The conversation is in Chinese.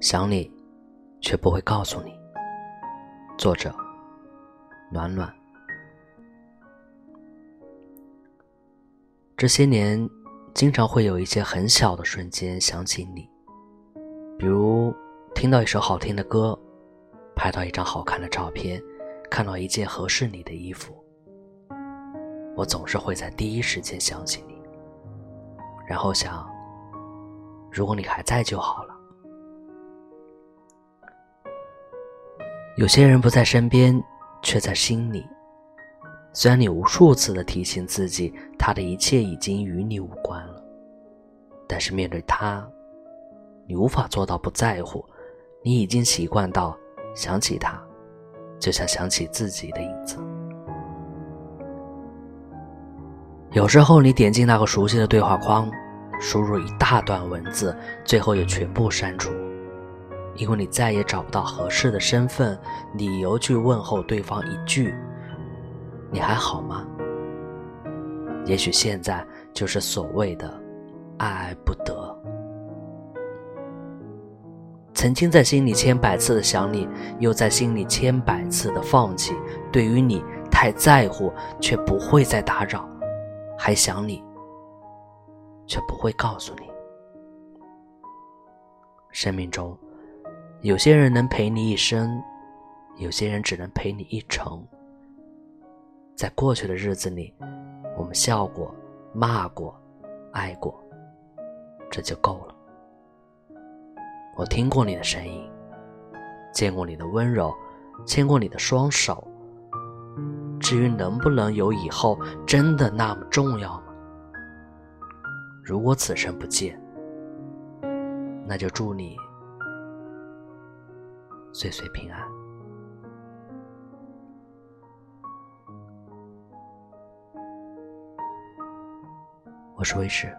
想你，却不会告诉你。作者：暖暖。这些年，经常会有一些很小的瞬间想起你，比如听到一首好听的歌，拍到一张好看的照片，看到一件合适你的衣服，我总是会在第一时间想起你，然后想，如果你还在就好了。有些人不在身边，却在心里。虽然你无数次的提醒自己，他的一切已经与你无关了，但是面对他，你无法做到不在乎。你已经习惯到想起他，就像想起自己的影子。有时候你点进那个熟悉的对话框，输入一大段文字，最后也全部删除。因为你再也找不到合适的身份、理由去问候对方一句“你还好吗？”也许现在就是所谓的爱而不得。曾经在心里千百次的想你，又在心里千百次的放弃。对于你太在乎，却不会再打扰；还想你，却不会告诉你。生命中。有些人能陪你一生，有些人只能陪你一程。在过去的日子里，我们笑过、骂过、爱过，这就够了。我听过你的声音，见过你的温柔，牵过你的双手。至于能不能有以后，真的那么重要吗？如果此生不见，那就祝你。岁岁平安。我是卫士。